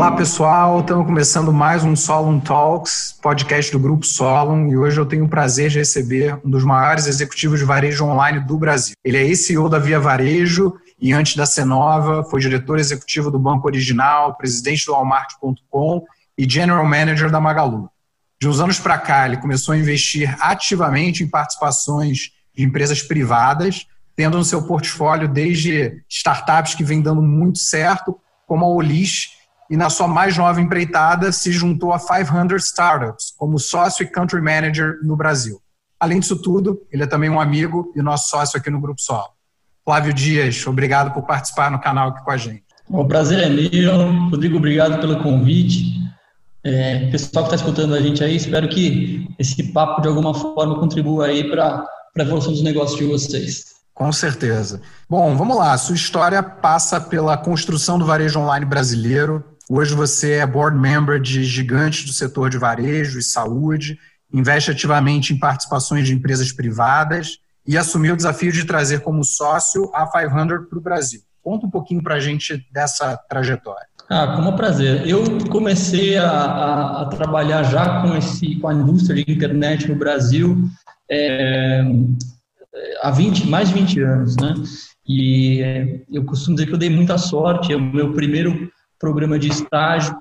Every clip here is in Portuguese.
Olá pessoal, estamos começando mais um Solon Talks, podcast do Grupo Solon, e hoje eu tenho o prazer de receber um dos maiores executivos de varejo online do Brasil. Ele é CEO da Via Varejo e antes da Cenova foi diretor executivo do Banco Original, presidente do Walmart.com e general manager da Magalu. De uns anos para cá, ele começou a investir ativamente em participações de empresas privadas, tendo no seu portfólio desde startups que vêm dando muito certo, como a Olis, e na sua mais nova empreitada se juntou a 500 Startups como sócio e country manager no Brasil. Além disso tudo, ele é também um amigo e nosso sócio aqui no Grupo Sol. Flávio Dias, obrigado por participar no canal aqui com a gente. O prazer é meu. Rodrigo, obrigado pelo convite. É, pessoal que está escutando a gente aí, espero que esse papo de alguma forma contribua aí para a evolução dos negócios de vocês. Com certeza. Bom, vamos lá. Sua história passa pela construção do varejo online brasileiro, Hoje você é board member de gigantes do setor de varejo e saúde, investe ativamente em participações de empresas privadas e assumiu o desafio de trazer como sócio a 500 para o Brasil. Conta um pouquinho para a gente dessa trajetória. Ah, com um prazer. Eu comecei a, a, a, trabalhar já com, esse, com a indústria de internet no Brasil é, há 20, mais de 20 anos, né? E é, eu costumo dizer que eu dei muita sorte. O meu primeiro programa de estágio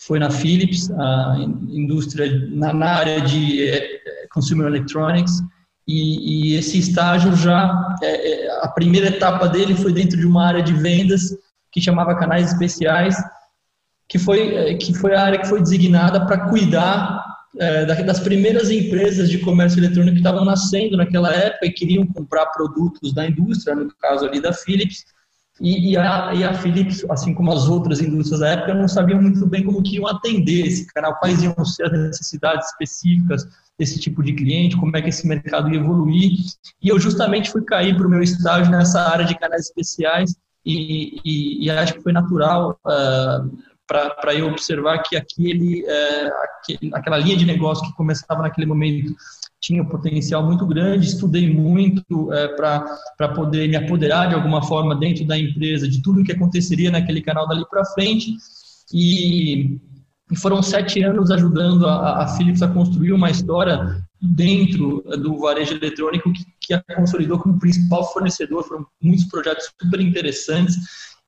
foi na Philips, a indústria na, na área de é, consumer electronics, e, e esse estágio já, é, é, a primeira etapa dele foi dentro de uma área de vendas que chamava canais especiais, que foi, é, que foi a área que foi designada para cuidar é, das primeiras empresas de comércio eletrônico que estavam nascendo naquela época e queriam comprar produtos da indústria, no caso ali da Philips, e, e, a, e a Philips, assim como as outras indústrias da época, não sabiam muito bem como que iam atender esse canal, quais iam ser as necessidades específicas desse tipo de cliente, como é que esse mercado ia evoluir. E eu justamente fui cair para o meu estágio nessa área de canais especiais e, e, acho que foi natural uh, para eu observar que aquele, uh, aquele, aquela linha de negócio que começava naquele momento tinha um potencial muito grande, estudei muito é, para poder me apoderar de alguma forma dentro da empresa, de tudo o que aconteceria naquele canal dali para frente, e, e, foram sete anos ajudando a, a Philips a construir uma história dentro do varejo eletrônico que, que a consolidou como principal fornecedor, foram muitos projetos super interessantes,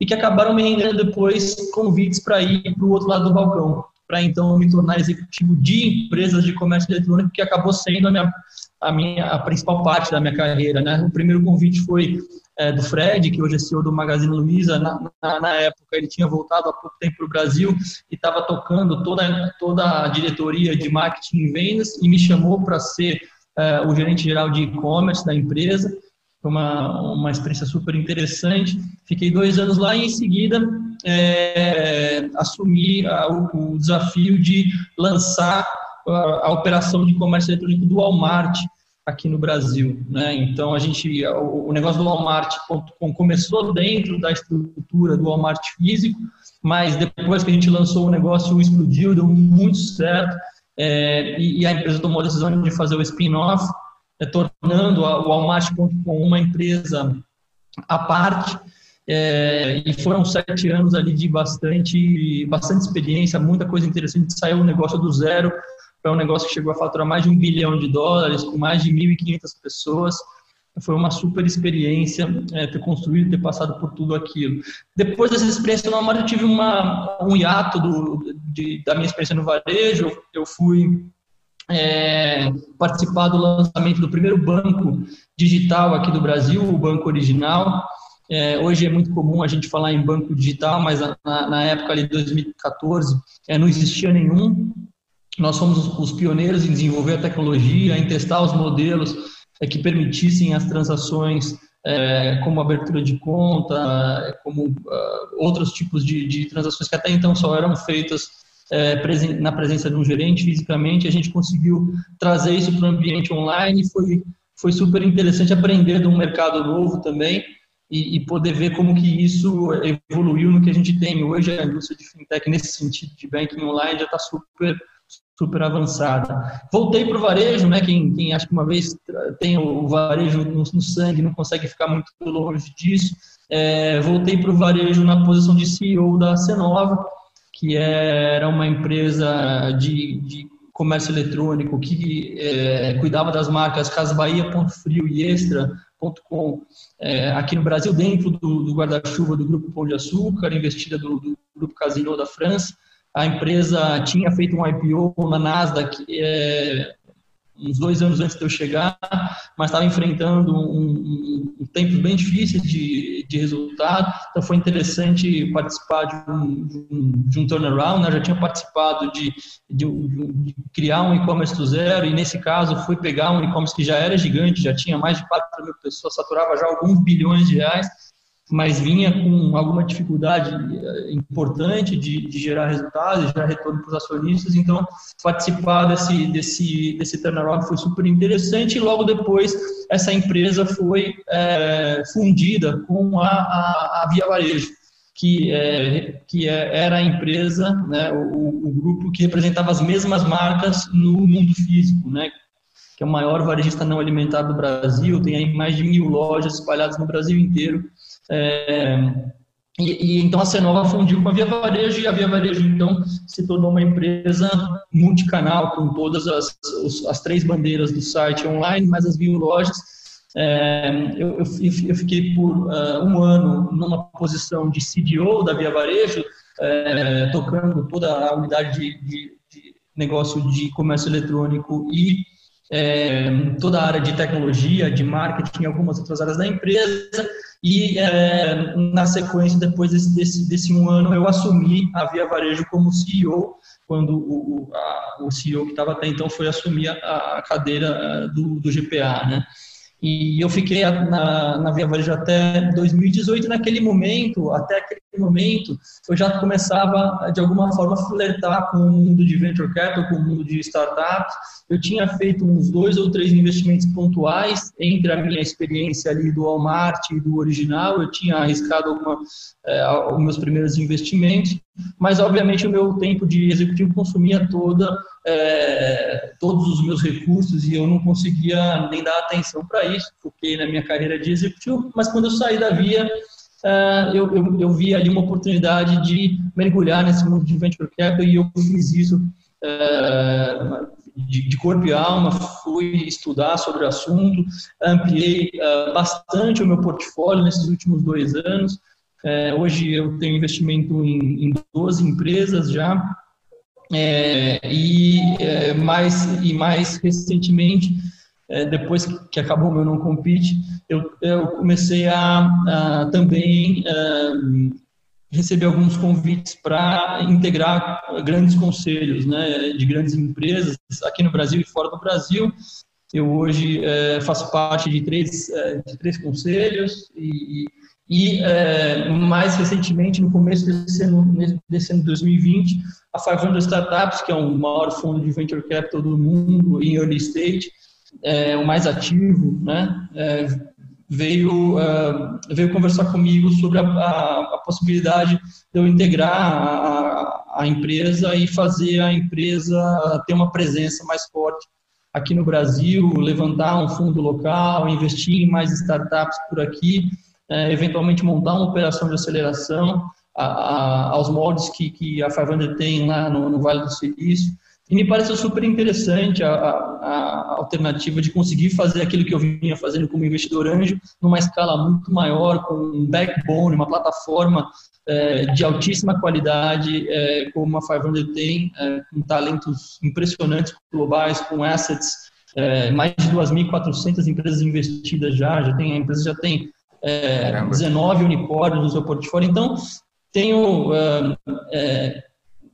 e que acabaram me rendendo depois convites para ir para o outro lado do balcão para então me tornar executivo de empresas de comércio eletrônico, que acabou sendo a minha, a minha a principal parte da minha carreira. Né? O primeiro convite foi é, do Fred, que hoje é CEO do Magazine Luiza. Na, na, na época, ele tinha voltado há pouco tempo para o Brasil e estava tocando toda, toda a diretoria de marketing e vendas e me chamou para ser é, o gerente geral de e-commerce da empresa. Foi uma, uma experiência super interessante. Fiquei dois anos lá e, em seguida, é, assumi a, o, o, desafio de lançar a, a, operação de comércio eletrônico do Walmart aqui no Brasil. Né? Então, a gente, o, negócio do Walmart.com começou dentro da estrutura do Walmart físico, mas depois que a gente lançou o negócio, explodiu, deu muito certo, é, e, a empresa tomou a decisão de fazer o spin-off, é, tornando o Walmart.com uma empresa à parte. É, e foram sete anos ali de bastante, bastante experiência, muita coisa interessante. Saiu um negócio do zero para um negócio que chegou a faturar mais de um bilhão de dólares, com mais de 1.500 pessoas. Foi uma super experiência é, ter construído, ter passado por tudo aquilo. Depois dessa experiência no eu tive uma, um hiato do, de, da minha experiência no varejo. Eu fui é, participar do lançamento do primeiro banco digital aqui do Brasil, o Banco Original. É, hoje é muito comum a gente falar em banco digital, mas na, na época de 2014 é, não existia nenhum. Nós fomos os, os, pioneiros em desenvolver a tecnologia, em testar os modelos é, que permitissem as transações é, como abertura de conta, como uh, outros tipos de, de transações que até então só eram feitas é, presen na presença de um gerente fisicamente, a gente conseguiu trazer isso para o ambiente online, foi, foi super interessante aprender de um mercado novo também e, e, poder ver como que isso evoluiu no que a gente tem hoje, a indústria de fintech nesse sentido de banking online já está super super avançada. Voltei para o varejo, né? Quem, quem acha que uma vez tem o varejo no, no sangue não consegue ficar muito longe disso. É, voltei para o varejo na posição de CEO da Cenova, que era uma empresa de, de comércio eletrônico que é, cuidava das marcas Casa Bahia, Ponto Frio e É, aqui no Brasil, dentro do, do guarda-chuva do Grupo Pão de Açúcar, investida do, do, Grupo Casino da França. A empresa tinha feito um IPO na Nasdaq é, uns dois anos antes de eu chegar, mas estava enfrentando um, um, tempos bem difíceis de, de resultado, então foi interessante participar de um, de um, turnaround, né? já tinha participado de, de, de criar um e-commerce do zero, e nesse caso foi pegar um e-commerce que já era gigante, já tinha mais de 4 mil pessoas, saturava já alguns bilhões de reais, mas vinha com alguma dificuldade eh, importante de, de gerar resultados, de gerar retorno para os acionistas. Então, participar desse, desse, desse turnaround foi super interessante. E logo depois, essa empresa foi é, fundida com a, a, a Via Varejo, que, é, que era a empresa, né, o, o grupo que representava as mesmas marcas no mundo físico, né, que é o maior varejista não alimentado do Brasil, tem aí mais de mil lojas espalhadas no Brasil inteiro. É, e, e, então a Cenova fundiu com a Via Varejo e a Via Varejo então se tornou uma empresa multicanal com todas as, as três bandeiras do site online, mais as mil lojas. É, eu, eu, eu, fiquei por uh, um ano numa posição de CDO da Via Varejo, é, tocando toda a unidade de, de, de negócio de comércio eletrônico e é, toda a área de tecnologia, de marketing, algumas outras áreas da empresa. E é, na sequência, depois desse, desse, desse, um ano, eu assumi a Via Varejo como CEO, quando o, a, o CEO que estava até então foi assumir a, a cadeira é, do, do GPA, né? E eu fiquei na, na Via Varejo até 2018. Naquele momento, até aquele momento, eu já começava, de alguma forma, a flertar com o mundo de venture capital, com o mundo de startups. Eu tinha feito uns dois ou três investimentos pontuais entre a minha experiência ali do Walmart e do original. Eu tinha arriscado alguma, é, os meus primeiros investimentos, mas, obviamente, o meu tempo de executivo consumia toda é, todos os meus recursos e eu não conseguia nem dar atenção para isso, porque na minha carreira de executivo, mas quando eu saí da Via, é, eu, eu, eu, vi ali uma oportunidade de mergulhar nesse mundo de venture capital e eu fiz isso é, de, de, corpo e alma, fui estudar sobre o assunto, ampliei bastante o meu portfólio nesses últimos dois anos. Hoje eu tenho investimento em, em 12 empresas já, é, e, é, mais, e mais recentemente, é, depois que acabou o meu não compete, eu, eu comecei a, a também é, receber alguns convites para integrar grandes conselhos né, de grandes empresas aqui no Brasil e fora do Brasil. Eu hoje é, faço parte de três, é, de três conselhos e, e é, mais recentemente, no começo desse ano, desse ano de 2020, a 500 Startups, que é o maior fundo de venture capital do mundo em early stage, é, o mais ativo, né, é, veio, veio conversar comigo sobre a, a, a, possibilidade de eu integrar a, a empresa e fazer a empresa ter uma presença mais forte aqui no Brasil, levantar um fundo local, investir em mais startups por aqui é, eventualmente montar uma operação de aceleração a, a, aos moldes que, que a 500 tem lá no, no, Vale do Silício. E me parece super interessante a, a, alternativa de conseguir fazer aquilo que eu vinha fazendo como investidor anjo, numa escala muito maior, com um backbone, uma plataforma é, de altíssima qualidade, é, como a 500 tem, é, com talentos impressionantes globais, com assets, é, mais de 2.400 empresas investidas já, já tem, a empresa já tem é, 19 unicórnios no seu portfólio. Então, tenho, é,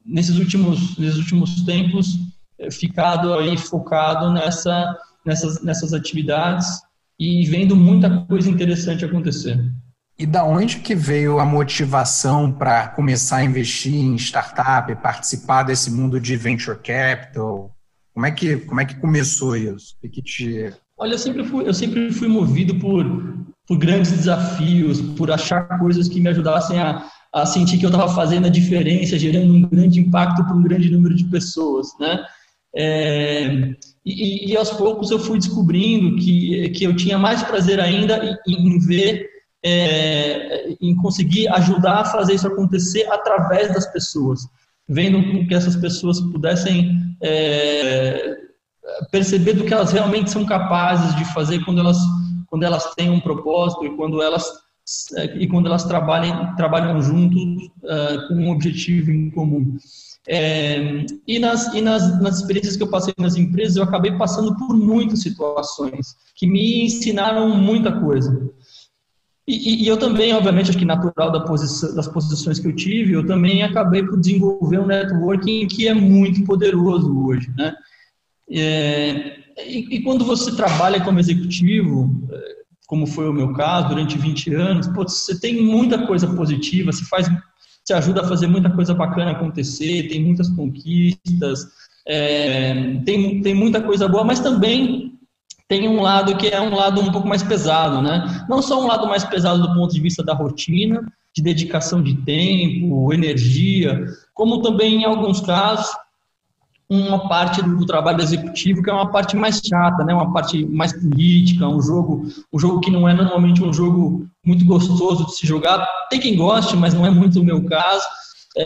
nesses, últimos, nesses últimos tempos, é, ficado aí focado nessa, nessas, nessas atividades e vendo muita coisa interessante acontecer. E da onde que veio a motivação para começar a investir em startup, participar desse mundo de venture capital? Como é que, como é que começou isso? O que te... Olha, eu sempre fui, eu sempre fui movido por, por grandes desafios, por achar coisas que me ajudassem a, a sentir que eu estava fazendo a diferença, gerando um grande impacto para um grande número de pessoas, né? É, e, e, aos poucos eu fui descobrindo que, que eu tinha mais prazer ainda em, em ver, é, em conseguir ajudar a fazer isso acontecer através das pessoas. vendo que essas pessoas pudessem é, perceber do que elas realmente são capazes de fazer quando elas quando elas têm um propósito e quando elas e quando elas trabalham trabalham juntos uh, com um objetivo em comum. É, e nas, e nas, nas experiências que eu passei nas empresas, eu acabei passando por muitas situações que me ensinaram muita coisa. E, e, eu também, obviamente, acho que natural da posição, das posições que eu tive, eu também acabei por desenvolver um networking que é muito poderoso hoje, né? É, e, e, quando você trabalha como executivo, como foi o meu caso, durante 20 anos, você tem muita coisa positiva, você faz, você ajuda a fazer muita coisa bacana acontecer, tem muitas conquistas, é, tem, tem muita coisa boa, mas também tem um lado que é um lado um pouco mais pesado, né? Não só um lado mais pesado do ponto de vista da rotina, de dedicação de tempo, energia, como também em alguns casos uma parte do trabalho executivo que é uma parte mais chata, né? Uma parte mais política, um jogo, um jogo que não é normalmente um jogo muito gostoso de se jogar. Tem quem goste, mas não é muito o meu caso.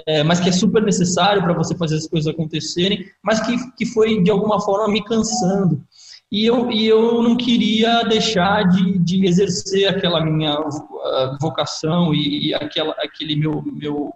É, mas que é super necessário para você fazer as coisas acontecerem, mas que, que foi de alguma forma me cansando e eu, e eu não queria deixar de, de exercer aquela minha uh, vocação e, e, aquela, aquele meu, meu,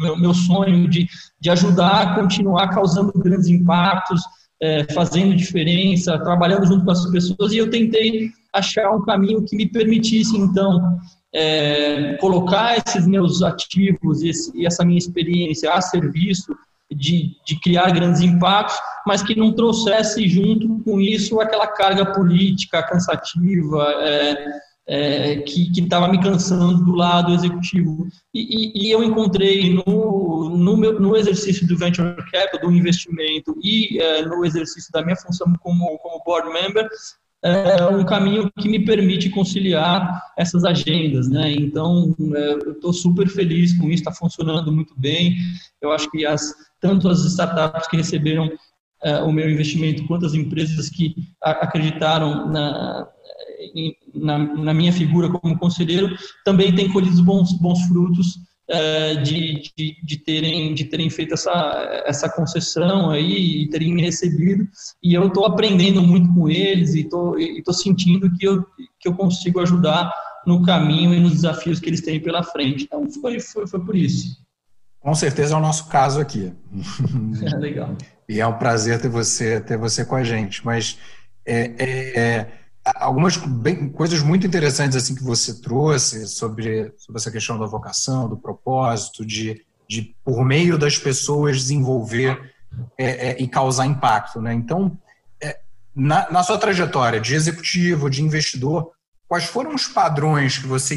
meu, meu, sonho de, de ajudar a continuar causando grandes impactos, é, fazendo diferença, trabalhando junto com as pessoas, e eu tentei achar um caminho que me permitisse, então, é, colocar esses meus ativos esse, e essa minha experiência a serviço de, de criar grandes impactos, mas que não trouxesse junto com isso aquela carga política cansativa é, é, que estava me cansando do lado executivo. E, e, e eu encontrei no, no, meu, no, exercício do Venture Capital, do investimento, e é, no exercício da minha função como, como board member, é um caminho que me permite conciliar essas agendas, né? Então, é, eu estou super feliz com isso, está funcionando muito bem. Eu acho que as, tanto as startups que receberam é, o meu investimento, quanto as empresas que acreditaram na, na, na, minha figura como conselheiro, também têm colhido bons, bons frutos é, de, de, de, terem, de terem feito essa, essa concessão aí e terem me recebido. E eu estou aprendendo muito com eles e estou sentindo que eu, que eu consigo ajudar no caminho e nos desafios que eles têm pela frente. Então, foi, foi, foi por isso. Com certeza é o nosso caso aqui. É, legal. E é um prazer ter você, ter você com a gente. Mas é, é, é algumas bem, coisas muito interessantes assim que você trouxe sobre, sobre essa questão da vocação, do propósito, de, de por meio das pessoas desenvolver é, é, e causar impacto. Né? Então, é, na, na, sua trajetória de executivo, de investidor, quais foram os padrões que você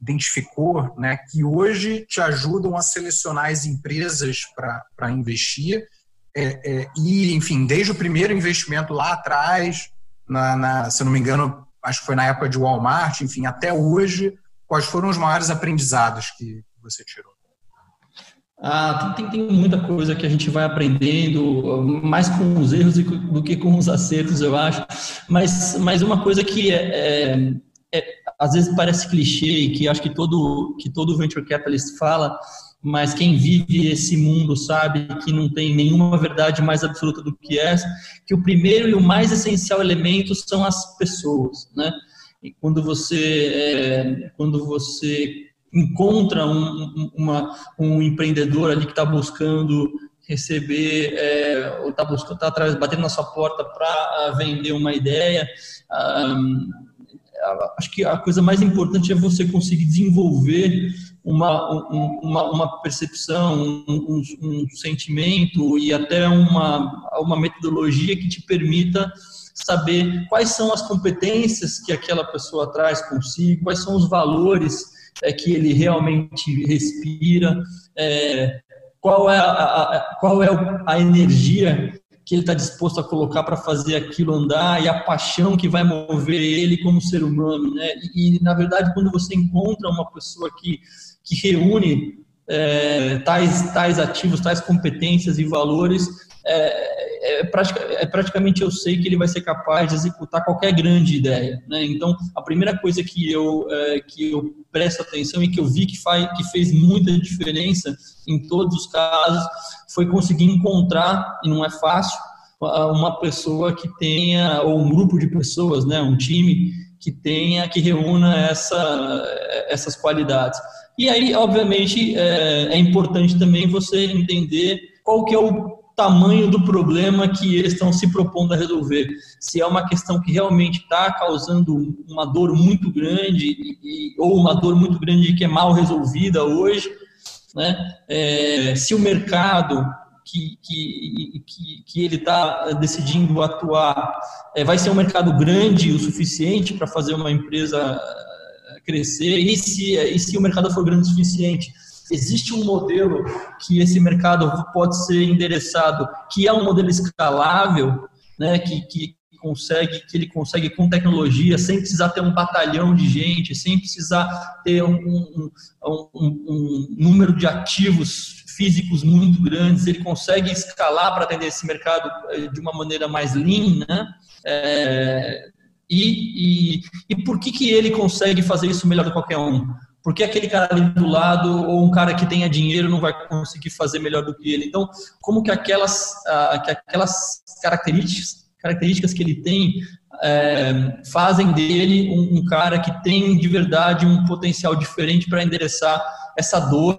identificou né, que hoje te ajudam a selecionar as empresas para investir? É, é, e, enfim, desde o primeiro investimento lá atrás, na, na, se eu não me engano, acho que foi na época de Walmart, enfim, até hoje, quais foram os maiores aprendizados que você tirou? Ah, tem, tem, muita coisa que a gente vai aprendendo, mais com os erros do que com os acertos, eu acho. Mas, mas uma coisa que é, é, é, às vezes parece clichê e que acho que todo, que todo venture capitalist fala, mas quem vive esse mundo sabe que não tem nenhuma verdade mais absoluta do que essa, que o primeiro e o mais essencial elemento são as pessoas, né? E quando você, é, quando você encontra um, uma, um empreendedor ali que está buscando receber, é, ou está buscando, tá atrás, batendo na sua porta para vender uma ideia, um, acho que a coisa mais importante é você conseguir desenvolver uma, uma, uma percepção, um, um, sentimento e até uma, uma metodologia que te permita saber quais são as competências que aquela pessoa traz consigo, quais são os valores é, que ele realmente respira, é, qual é a, a, qual é a energia que ele está disposto a colocar para fazer aquilo andar e a paixão que vai mover ele como ser humano, né? E, e na verdade, quando você encontra uma pessoa que que reúne é, tais, tais ativos, tais competências e valores, é, é, é, praticamente eu sei que ele vai ser capaz de executar qualquer grande ideia. Né? Então, a primeira coisa que eu, é, que eu presto atenção e que eu vi que, faz, que fez muita diferença em todos os casos foi conseguir encontrar, e não é fácil, uma pessoa que tenha, ou um grupo de pessoas, né, um time que tenha, que reúna essa, essas qualidades. E aí, obviamente, é, é importante também você entender qual que é o tamanho do problema que eles estão se propondo a resolver. Se é uma questão que realmente está causando uma dor muito grande, e, ou uma dor muito grande que é mal resolvida hoje, né? É, se o mercado que, que, que, que ele está decidindo atuar é, vai ser um mercado grande o suficiente para fazer uma empresa crescer, e se, e se o mercado for grande o suficiente, existe um modelo que esse mercado pode ser endereçado, que é um modelo escalável, né, que, que consegue, que ele consegue com tecnologia, sem precisar ter um batalhão de gente, sem precisar ter um, um, um, um número de ativos físicos muito grandes, ele consegue escalar para atender esse mercado eh, de uma maneira mais lean, né? É, e, e, e por que, que ele consegue fazer isso melhor do que qualquer um? Porque aquele cara ali do lado, ou um cara que tenha dinheiro, não vai conseguir fazer melhor do que ele. Então, como que aquelas, que aquelas características, características que ele tem é, fazem dele um, um, cara que tem de verdade um potencial diferente para endereçar essa dor,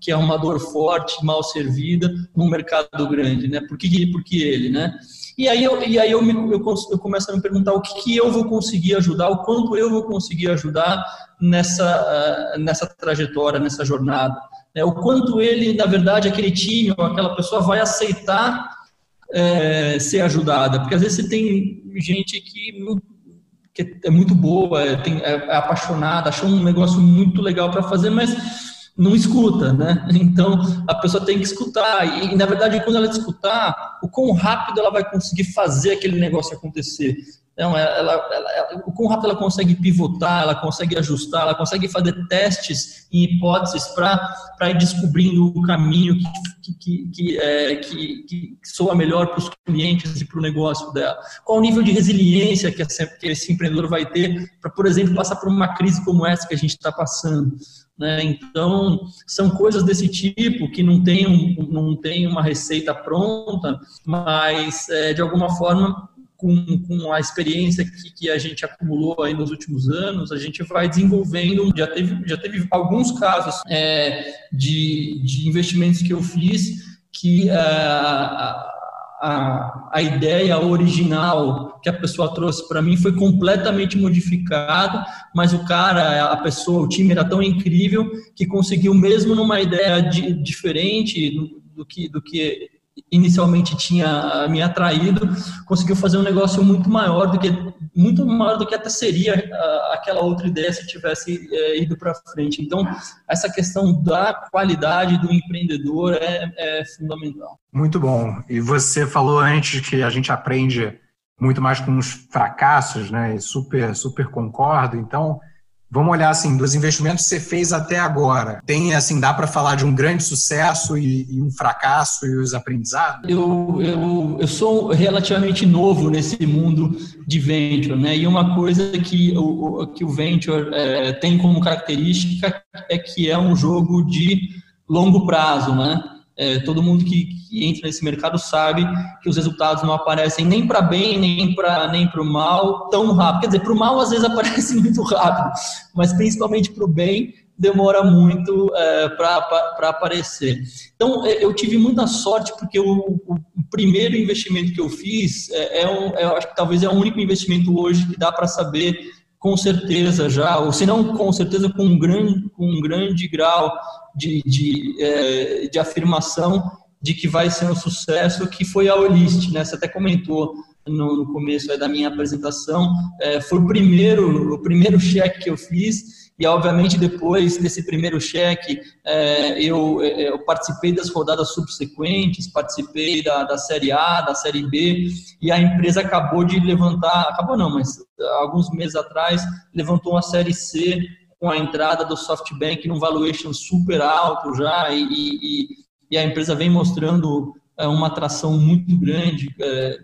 que é uma dor forte, mal servida, num mercado grande, né? Por que, por que ele, né? E aí, eu, e aí eu, me, eu, eu, começo a me perguntar o que, que, eu vou conseguir ajudar, o quanto eu vou conseguir ajudar nessa, uh, nessa trajetória, nessa jornada. Né? O quanto ele, na verdade, aquele time ou aquela pessoa vai aceitar é, ser ajudada. Porque às vezes você tem gente que, que é muito boa, é, tem, é, é apaixonada, achou um negócio muito legal para fazer, mas não escuta, né? Então a pessoa tem que escutar e, na verdade quando ela escutar, o quão rápido ela vai conseguir fazer aquele negócio acontecer. Então, ela, ela, ela, o rápido ela consegue pivotar, ela consegue ajustar, ela consegue fazer testes e hipóteses para ir descobrindo o caminho que, que, que, é, que, que soa melhor para os clientes e para o negócio dela. Qual o nível de resiliência que, essa, que esse empreendedor vai ter para, por exemplo, passar por uma crise como essa que a gente está passando. Né? Então, são coisas desse tipo que não tem, um, não tem uma receita pronta, mas, é, de alguma forma, com, com a experiência que, que, a gente acumulou aí nos últimos anos, a gente vai desenvolvendo. Já teve, já teve alguns casos é, de, de investimentos que eu fiz que é, a, a ideia original que a pessoa trouxe para mim foi completamente modificada, mas o cara, a pessoa, o time era tão incrível que conseguiu, mesmo numa ideia de, diferente do que, do que inicialmente tinha me atraído, conseguiu fazer um negócio muito maior do que muito maior do que até seria uh, aquela outra ideia se tivesse uh, ido para frente. Então, essa questão da qualidade do empreendedor é, é fundamental. Muito bom. E você falou antes que a gente aprende muito mais com os fracassos, né? E super, super concordo. Então, Vamos olhar assim, dos investimentos que você fez até agora. Tem assim, dá para falar de um grande sucesso e, e, um fracasso e os aprendizados? Eu, eu, eu sou relativamente novo nesse mundo de venture, né? E uma coisa que o, que o venture é, tem como característica é que é um jogo de longo prazo, né? É, todo mundo que, que, entra nesse mercado sabe que os resultados não aparecem nem para bem, nem para nem o mal tão rápido. Quer dizer, para o mal às vezes aparece muito rápido, mas principalmente para o bem demora muito é, para aparecer. Então, é, eu tive muita sorte porque o, o primeiro investimento que eu fiz é, é um, é, acho que talvez é o único investimento hoje que dá para saber com certeza já, ou se não com certeza com um grande, com um grande grau de, de, é, de afirmação de que vai ser um sucesso, que foi a Olist, né? Você até comentou no, no começo da minha apresentação, é, foi o primeiro, o primeiro cheque que eu fiz e obviamente depois desse primeiro cheque é, eu, é, eu, participei das rodadas subsequentes, participei da, da série A, da série B e a empresa acabou de levantar, acabou não, mas alguns meses atrás levantou uma série C com a entrada do SoftBank num valuation super alto já e, e, e a empresa vem mostrando é uma atração muito grande, é,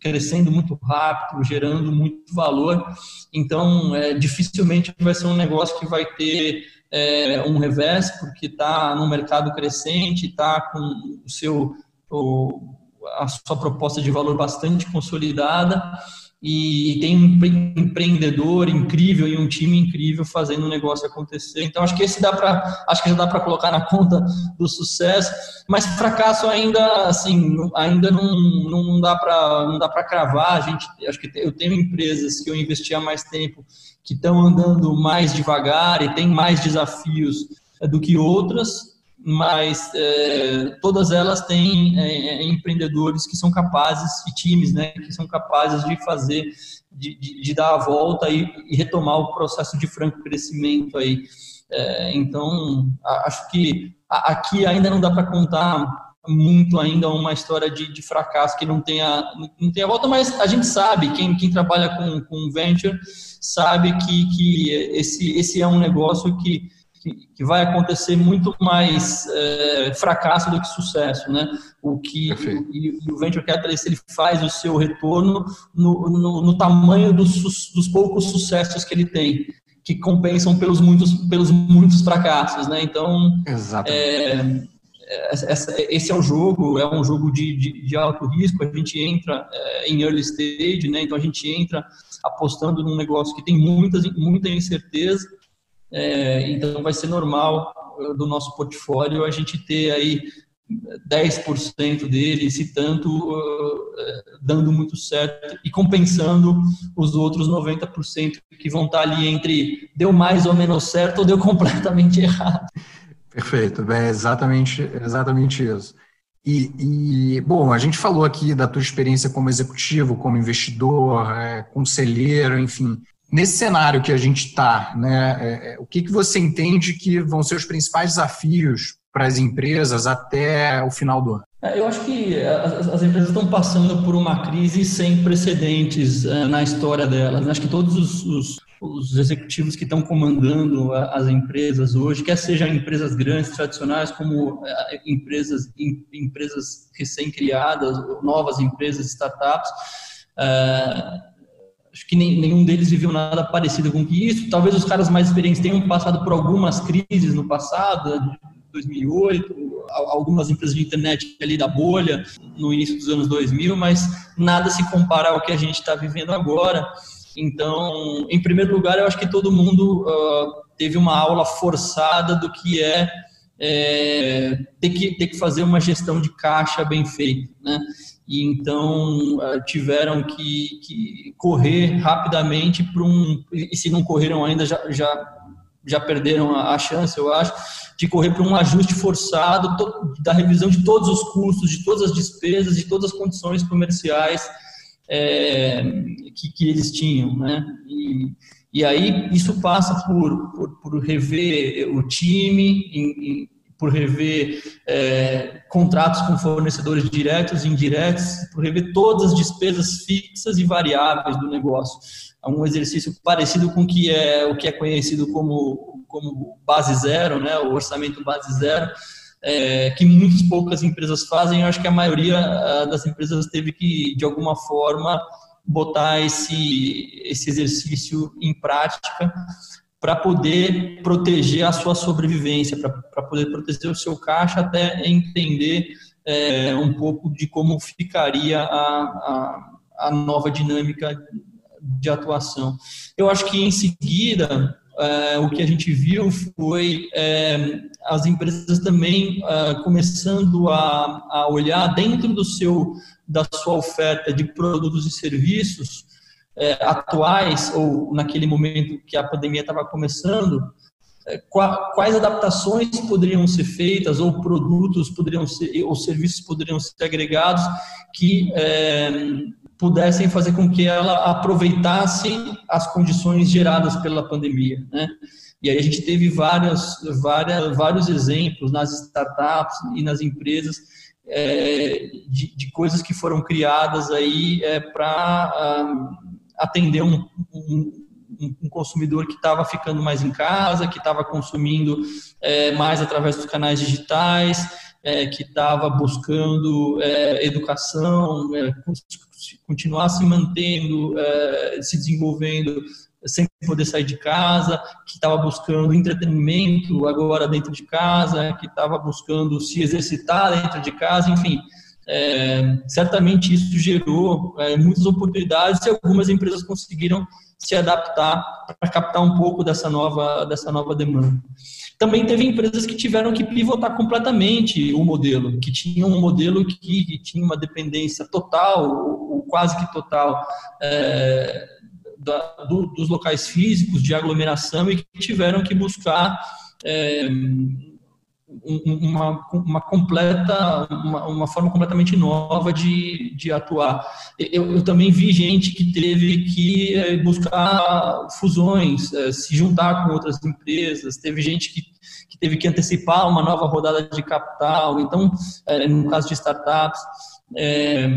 crescendo muito rápido, gerando muito valor. Então, é, dificilmente vai ser um negócio que vai ter é, um revés, porque está no mercado crescente, está com o seu, o, a sua proposta de valor bastante consolidada e tem um empreendedor incrível e um time incrível fazendo o negócio acontecer. Então acho que esse dá para, acho que já dá para colocar na conta do sucesso, mas fracasso ainda assim, ainda não, não dá para não dá para cravar. A gente, acho que eu tenho empresas que eu investi há mais tempo que estão andando mais devagar e têm mais desafios é, do que outras mas é, todas elas têm é, é, empreendedores que são capazes, e times, né, que são capazes de fazer, de, de, de dar a volta e, e, retomar o processo de franco crescimento aí. É, então, acho que aqui ainda não dá para contar muito ainda uma história de, de, fracasso que não tenha, não tenha volta, mas a gente sabe, quem, quem trabalha com, com venture sabe que, que esse, esse é um negócio que que, que vai acontecer muito mais é, fracasso do que sucesso, né? O que e, e, o venture capitalist ele faz o seu retorno no, no, no tamanho dos, dos poucos sucessos que ele tem que compensam pelos muitos pelos muitos fracassos, né? Então, é, esse é o jogo, é um jogo de, de, de alto risco. A gente entra é, em early stage, né? Então a gente entra apostando num negócio que tem muitas, muita incerteza é, então, vai ser normal uh, do nosso portfólio a gente ter aí 10% dele, se tanto, uh, dando muito certo e compensando os outros 90% que vão estar ali entre deu mais ou menos certo ou deu completamente errado. Perfeito, é exatamente, exatamente isso. E, e, bom, a gente falou aqui da tua experiência como executivo, como investidor, é, conselheiro, enfim. Nesse cenário que a gente está, né, é, é, o que, que você entende que vão ser os principais desafios para as empresas até o final do ano? É, eu acho que as, as, empresas estão passando por uma crise sem precedentes na história delas. Acho que todos os, os, os executivos que estão comandando as empresas hoje, quer sejam empresas grandes, tradicionais, como empresas, em, empresas recém-criadas, novas empresas, startups, acho que nenhum deles viveu nada parecido com isso. Talvez os caras mais experientes tenham passado por algumas crises no passado, 2008, algumas empresas de internet ali da bolha, no início dos anos 2000, mas nada se compara ao que a gente está vivendo agora. Então, em primeiro lugar, eu acho que todo mundo uh, teve uma aula forçada do que é, é ter, que, ter que fazer uma gestão de caixa bem feita, né? E então eh, tiveram que, que correr rapidamente para um e se não correram ainda já, já, já perderam a, chance eu acho de correr para um ajuste forçado da revisão de todos os custos de todas as despesas de todas as condições comerciais é, que, que eles tinham né? E, e aí isso passa por, por, por rever o time em, em, por rever é, contratos com fornecedores diretos e indiretos, por rever todas as despesas fixas e variáveis do negócio. É um exercício parecido com que é, o que é conhecido como, como base zero, né, o orçamento base zero, é, que muitas poucas empresas fazem. Eu acho que a maioria das empresas teve que, de alguma forma, botar esse, esse exercício em prática para poder proteger a sua sobrevivência, para poder proteger o seu caixa, até entender é, um pouco de como ficaria a, a, a, nova dinâmica de atuação. Eu acho que em seguida é, o que a gente viu foi é, as empresas também é, começando a, a olhar dentro do seu da sua oferta de produtos e serviços é, atuais, ou naquele momento que a pandemia estava começando, é, quais adaptações poderiam ser feitas, ou produtos poderiam ser, ou serviços poderiam ser agregados que é, pudessem fazer com que ela aproveitasse as condições geradas pela pandemia, né? E aí a gente teve várias, várias, vários exemplos nas startups e nas empresas é, de, de, coisas que foram criadas aí é, para atender um, um, um consumidor que estava ficando mais em casa, que estava consumindo é, mais através dos canais digitais, é, que estava buscando é, educação, é, continuar se mantendo, é, se desenvolvendo sem poder sair de casa, que estava buscando entretenimento agora dentro de casa, que estava buscando se exercitar dentro de casa, enfim. É, certamente isso gerou é, muitas oportunidades e algumas empresas conseguiram se adaptar para captar um pouco dessa nova, dessa nova demanda. Também teve empresas que tiveram que pivotar completamente o modelo, que tinham um modelo que, que tinha uma dependência total, ou quase que total, é, da, do, dos locais físicos de aglomeração e que tiveram que buscar é, uma, uma completa, uma, uma, forma completamente nova de, de atuar. Eu, eu, também vi gente que teve que é, buscar fusões, é, se juntar com outras empresas, teve gente que, que teve que antecipar uma nova rodada de capital, então, é, no caso de startups, é,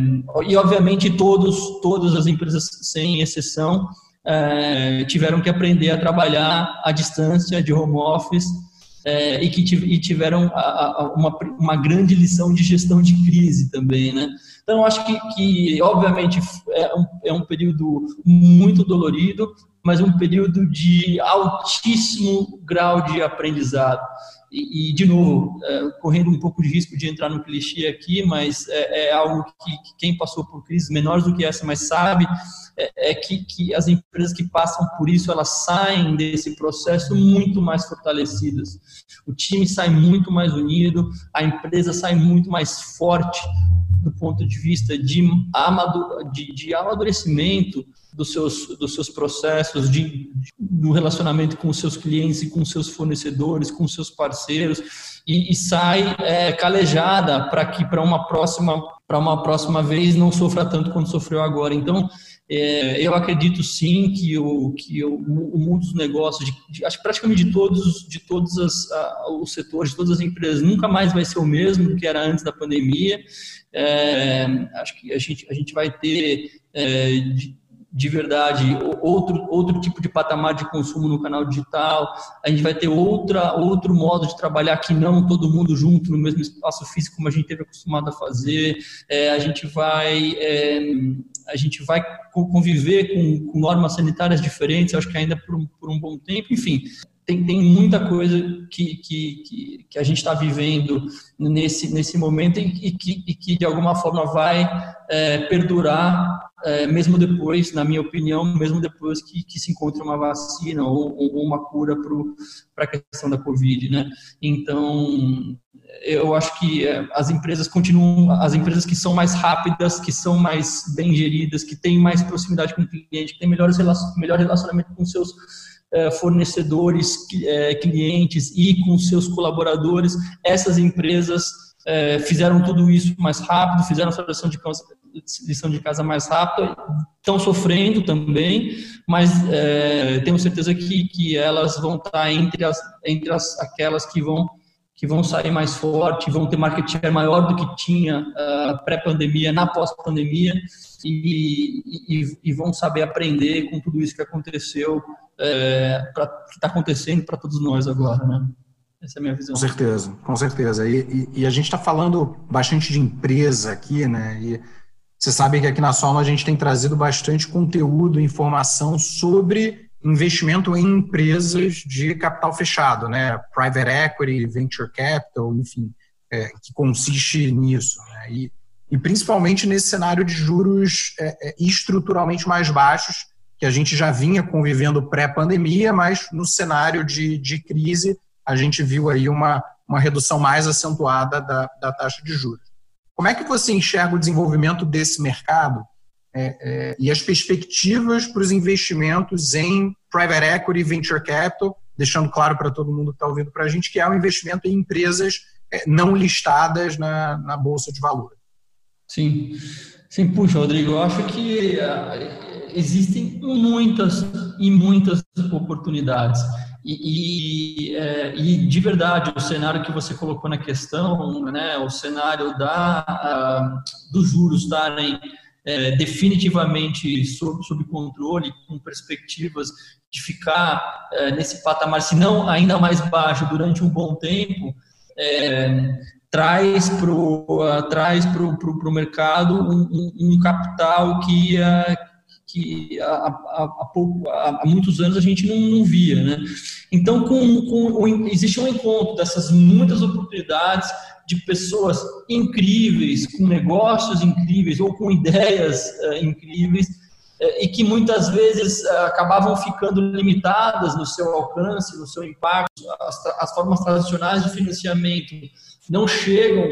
e obviamente todos, todas as empresas, sem exceção, é, tiveram que aprender a trabalhar à distância, de home office, é, e que e tiveram a, a, uma, uma grande lição de gestão de crise também, né? Então, acho que, que obviamente, é um, é um período muito dolorido, mas um período de altíssimo grau de aprendizado. E, e de novo, é, correndo um pouco de risco de entrar no clichê aqui, mas é, é algo que, que, quem passou por crises menores do que essa, mas sabe, é, é, que, que as empresas que passam por isso, elas saem desse processo muito mais fortalecidas. O time sai muito mais unido, a empresa sai muito mais forte do ponto de vista de, amadure, de, de amadurecimento, dos seus, dos seus processos, de, do relacionamento com os seus clientes e com seus fornecedores, com os seus parceiros, e, e sai é, calejada para que para uma próxima para uma próxima vez não sofra tanto quanto sofreu agora. Então, é, eu acredito sim que o, que o, o mundo dos negócios, de, de, acho que praticamente de todos, de todos as, a, os setores, de todas as empresas, nunca mais vai ser o mesmo que era antes da pandemia. É, acho que a gente, a gente vai ter é, de, de verdade outro, outro tipo de patamar de consumo no canal digital, a gente vai ter outra, outro modo de trabalhar que não todo mundo junto no mesmo espaço físico como a gente teve acostumado a fazer, é, a gente vai é, a gente vai conviver com, com, normas sanitárias diferentes, acho que ainda por um, por um bom tempo, enfim, tem, tem muita coisa que, que, que, a gente está vivendo nesse, nesse momento e, que, e que de alguma forma vai é, perdurar é, mesmo depois, na minha opinião, mesmo depois que, que se encontre uma vacina ou, ou uma cura para a questão da Covid, né? Então, eu acho que é, as empresas continuam, as empresas que são mais rápidas, que são mais bem geridas, que têm mais proximidade com o cliente, que têm melhores, melhor relacionamento com seus é, fornecedores, é, clientes e com seus colaboradores, essas empresas é, fizeram tudo isso mais rápido, fizeram a sua lição de casa, de casa mais rápida, estão sofrendo também, mas é, tenho certeza que, que elas vão estar entre, as, entre as, aquelas que vão que vão sair mais forte, vão ter market share maior do que tinha uh, pré-pandemia, na pós-pandemia, e, e, e, vão saber aprender com tudo isso que aconteceu, é, pra, que está acontecendo para todos nós agora, né? Essa é a minha visão. Com certeza, com certeza. E, e, e a gente está falando bastante de empresa aqui, né? E você sabe que aqui na Soma a gente tem trazido bastante conteúdo, informação sobre investimento em empresas de capital fechado, né? Private equity, venture capital, enfim, é, que consiste nisso. Né? E, e principalmente nesse cenário de juros é, é, estruturalmente mais baixos, que a gente já vinha convivendo pré-pandemia, mas no cenário de, de crise a gente viu aí uma, uma redução mais acentuada da, da taxa de juros. Como é que você enxerga o desenvolvimento desse mercado é, é, e as perspectivas para os investimentos em private equity e venture capital, deixando claro para todo mundo que está ouvindo para a gente que é um investimento em empresas é, não listadas na, na Bolsa de Valores? Sim, sim, puxa, Rodrigo, eu acho que uh, existem muitas e muitas oportunidades. E, e, é, e, de verdade, o cenário que você colocou na questão, né, o cenário da, uh, dos juros estarem é, definitivamente sob, sob controle, com perspectivas de ficar é, nesse patamar, se não ainda mais baixo, durante um bom tempo, é, traz para uh, traz mercado um, um, um capital que, uh, que há, há, há, há, muitos anos a gente não, não via. Né? Então, com, com, existe um encontro dessas muitas oportunidades de pessoas incríveis, com negócios incríveis ou com ideias uh, incríveis, uh, e que muitas vezes uh, acabavam ficando limitadas no seu alcance, no seu impacto. As, as formas tradicionais de financiamento não chegam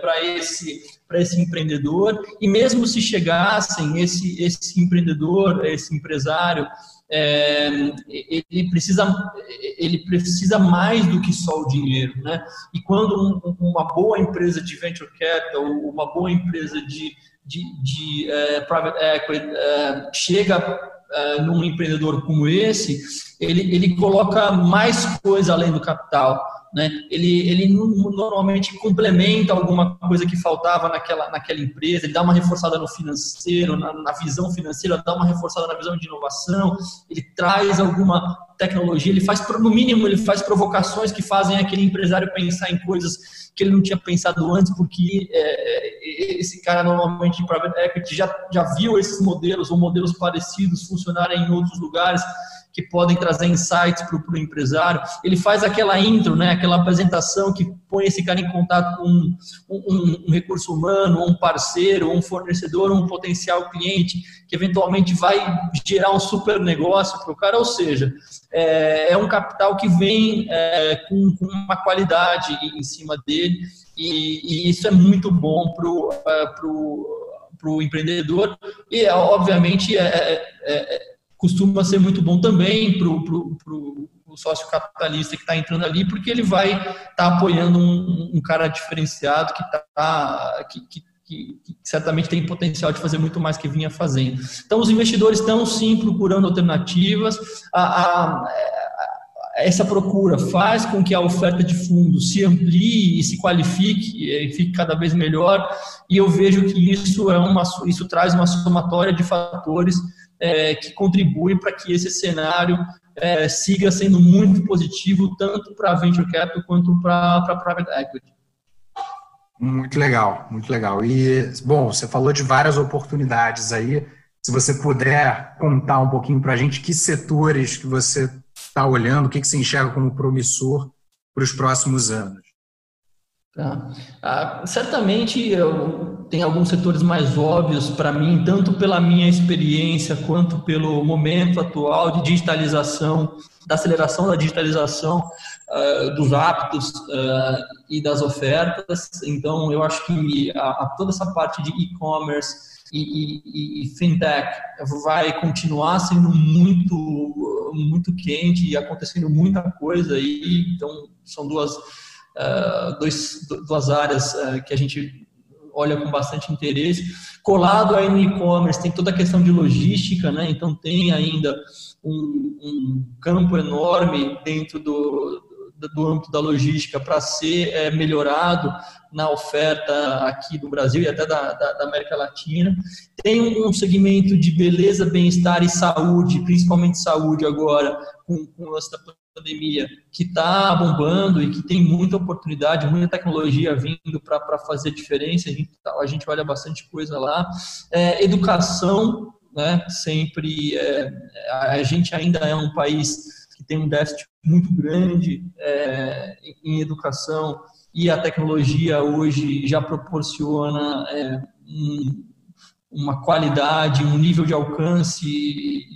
para esse para esse empreendedor e mesmo se chegassem esse esse empreendedor esse empresário é, ele precisa ele precisa mais do que só o dinheiro, né? E quando um, uma boa empresa de venture capital, uma boa empresa de, de, de uh, private equity uh, chega uh, num empreendedor como esse, ele, ele coloca mais coisa além do capital né? Ele, ele normalmente complementa alguma coisa que faltava naquela, naquela empresa, ele dá uma reforçada no financeiro, na, na visão financeira, dá uma reforçada na visão de inovação, ele traz alguma tecnologia, ele faz, no mínimo, ele faz provocações que fazem aquele empresário pensar em coisas que ele não tinha pensado antes, porque é, esse cara normalmente em private equity já, já viu esses modelos ou modelos parecidos funcionarem em outros lugares que podem trazer insights para o empresário. Ele faz aquela intro, né, aquela apresentação que põe esse cara em contato com um, um, um recurso humano, um parceiro, um fornecedor, um potencial cliente, que eventualmente vai gerar um super negócio para o cara. Ou seja, é, é, um capital que vem é, com, com, uma qualidade em cima dele, e, e isso é muito bom para o é, empreendedor. E, obviamente, é, é, é costuma ser muito bom também para o sócio capitalista que está entrando ali, porque ele vai estar tá apoiando um, um, cara diferenciado que, tá, que, que, que, certamente tem potencial de fazer muito mais que vinha fazendo. Então, os investidores estão sim procurando alternativas. A, a, essa procura faz com que a oferta de fundos se amplie e se qualifique e fique cada vez melhor. E eu vejo que isso é uma, isso traz uma somatória de fatores é, que contribuem para que esse cenário é, siga sendo muito positivo, tanto para a venture capital quanto para a private equity. Muito legal, muito legal. E, bom, você falou de várias oportunidades aí. Se você puder contar um pouquinho para a gente que setores que você está olhando, o que, que você enxerga como promissor para os próximos anos. Tá. Ah, certamente eu, tem alguns setores mais óbvios para mim, tanto pela minha experiência quanto pelo momento atual de digitalização, da aceleração da digitalização uh, dos hábitos uh, e das ofertas. Então, eu acho que a, a toda essa parte de e-commerce e, e, e, fintech vai continuar sendo muito muito quente e acontecendo muita coisa aí. Então, são duas uh, dois, duas áreas uh, que a gente olha com bastante interesse. Colado aí no e-commerce tem toda a questão de logística, né? Então tem ainda um, um campo enorme dentro do, do âmbito da logística para ser é, melhorado na oferta aqui do Brasil e até da, da, da América Latina. Tem um segmento de beleza, bem-estar e saúde, principalmente saúde agora, com, com o lance da pandemia que está bombando e que tem muita oportunidade, muita tecnologia vindo para fazer diferença. A gente, tá, a gente olha bastante coisa lá. É, educação, né? Sempre é, a gente ainda é um país que tem um déficit muito grande é, em educação e a tecnologia hoje já proporciona é, um, uma qualidade, um nível de alcance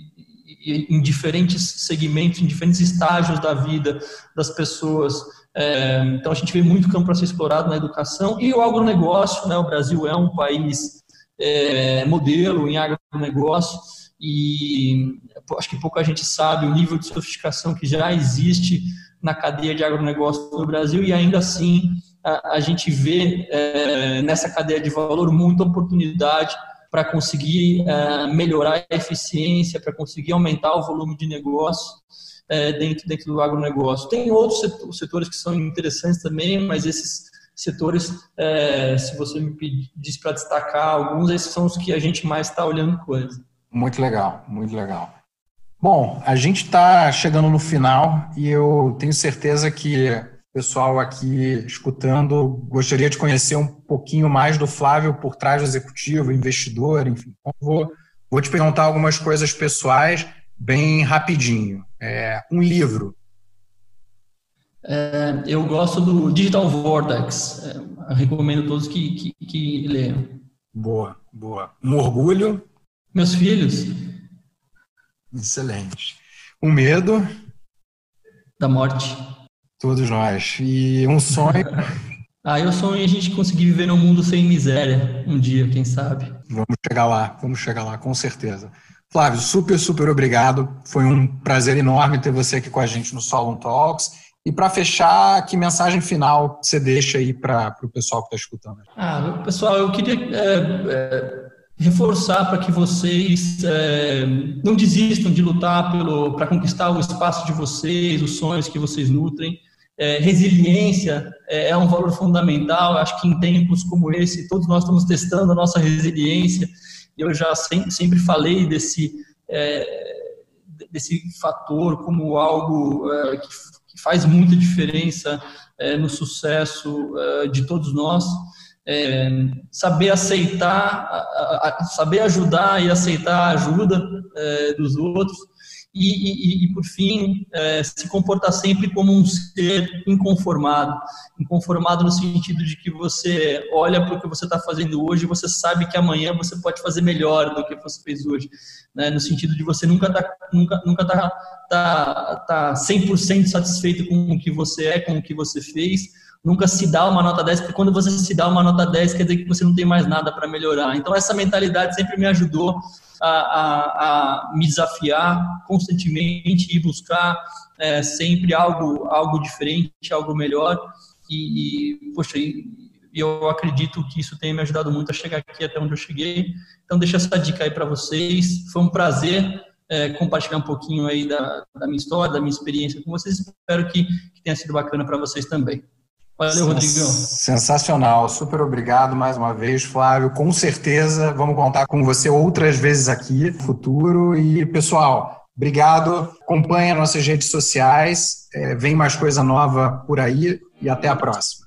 em diferentes segmentos, em diferentes estágios da vida das pessoas. É, então, a gente vê muito campo para ser explorado na educação e o agronegócio. Né, o Brasil é um país é, modelo em agronegócio e acho que pouca gente sabe o nível de sofisticação que já existe na cadeia de agronegócio no Brasil e ainda assim a, a gente vê é, nessa cadeia de valor muita oportunidade para conseguir uh, melhorar a eficiência, para conseguir aumentar o volume de negócio uh, dentro, dentro do agronegócio. Tem outros setores que são interessantes também, mas esses setores, uh, se você me pedisse para destacar alguns, esses são os que a gente mais está olhando coisa. Muito legal, muito legal. Bom, a gente está chegando no final e eu tenho certeza que pessoal aqui escutando gostaria de conhecer um pouquinho mais do Flávio por trás do executivo, investidor, enfim. Então, vou, vou te perguntar algumas coisas pessoais bem rapidinho. É, um livro. É, eu gosto do Digital Vortex. É, recomendo todos que, que, que leiam. Boa, boa. Um orgulho. Meus filhos. Excelente. Um medo. Da morte. Todos nós. E um sonho. ah, eu sonho a gente conseguir viver num mundo sem miséria um dia, quem sabe. Vamos chegar lá, vamos chegar lá, com certeza. Flávio, super, super obrigado. Foi um prazer enorme ter você aqui com a gente no Solon Talks. E para fechar, que mensagem final você deixa aí para o pessoal que está escutando? Ah, pessoal, eu queria é, é, reforçar para que vocês é, não desistam de lutar para conquistar o espaço de vocês, os sonhos que vocês nutrem. É, resiliência é, é, um valor fundamental. Acho que em tempos como esse, todos nós estamos testando a nossa resiliência. Eu já sempre, sempre falei desse, desse fator como algo que, que, faz muita diferença no sucesso de todos nós. Saber aceitar, a, a, saber ajudar e aceitar a ajuda dos outros e, e, e por fim, é, se comportar sempre como um ser inconformado. Inconformado no sentido de que você olha para o que você está fazendo hoje e você sabe que amanhã você pode fazer melhor do que você fez hoje. Né? No sentido de você nunca tá, nunca, nunca tá, tá, tá 100% satisfeito com o que você é, com o que você fez, nunca se dá uma nota 10, porque quando você se dá uma nota 10, quer dizer que você não tem mais nada para melhorar. Então, essa mentalidade sempre me ajudou a, a, a me desafiar constantemente e buscar é, sempre algo, algo diferente, algo melhor. E, e poxa, eu acredito que isso tenha me ajudado muito a chegar aqui até onde eu cheguei. Então, deixa essa dica aí para vocês. Foi um prazer é, compartilhar um pouquinho aí da, da, minha história, da minha experiência com vocês. Espero que, que tenha sido bacana para vocês também. Valeu, Rodrigo. Sensacional, super obrigado mais uma vez, Flávio. Com certeza vamos contar com você outras vezes aqui no futuro. E, pessoal, obrigado. Acompanhe nossas redes sociais, é, vem mais coisa nova por aí e até a próxima.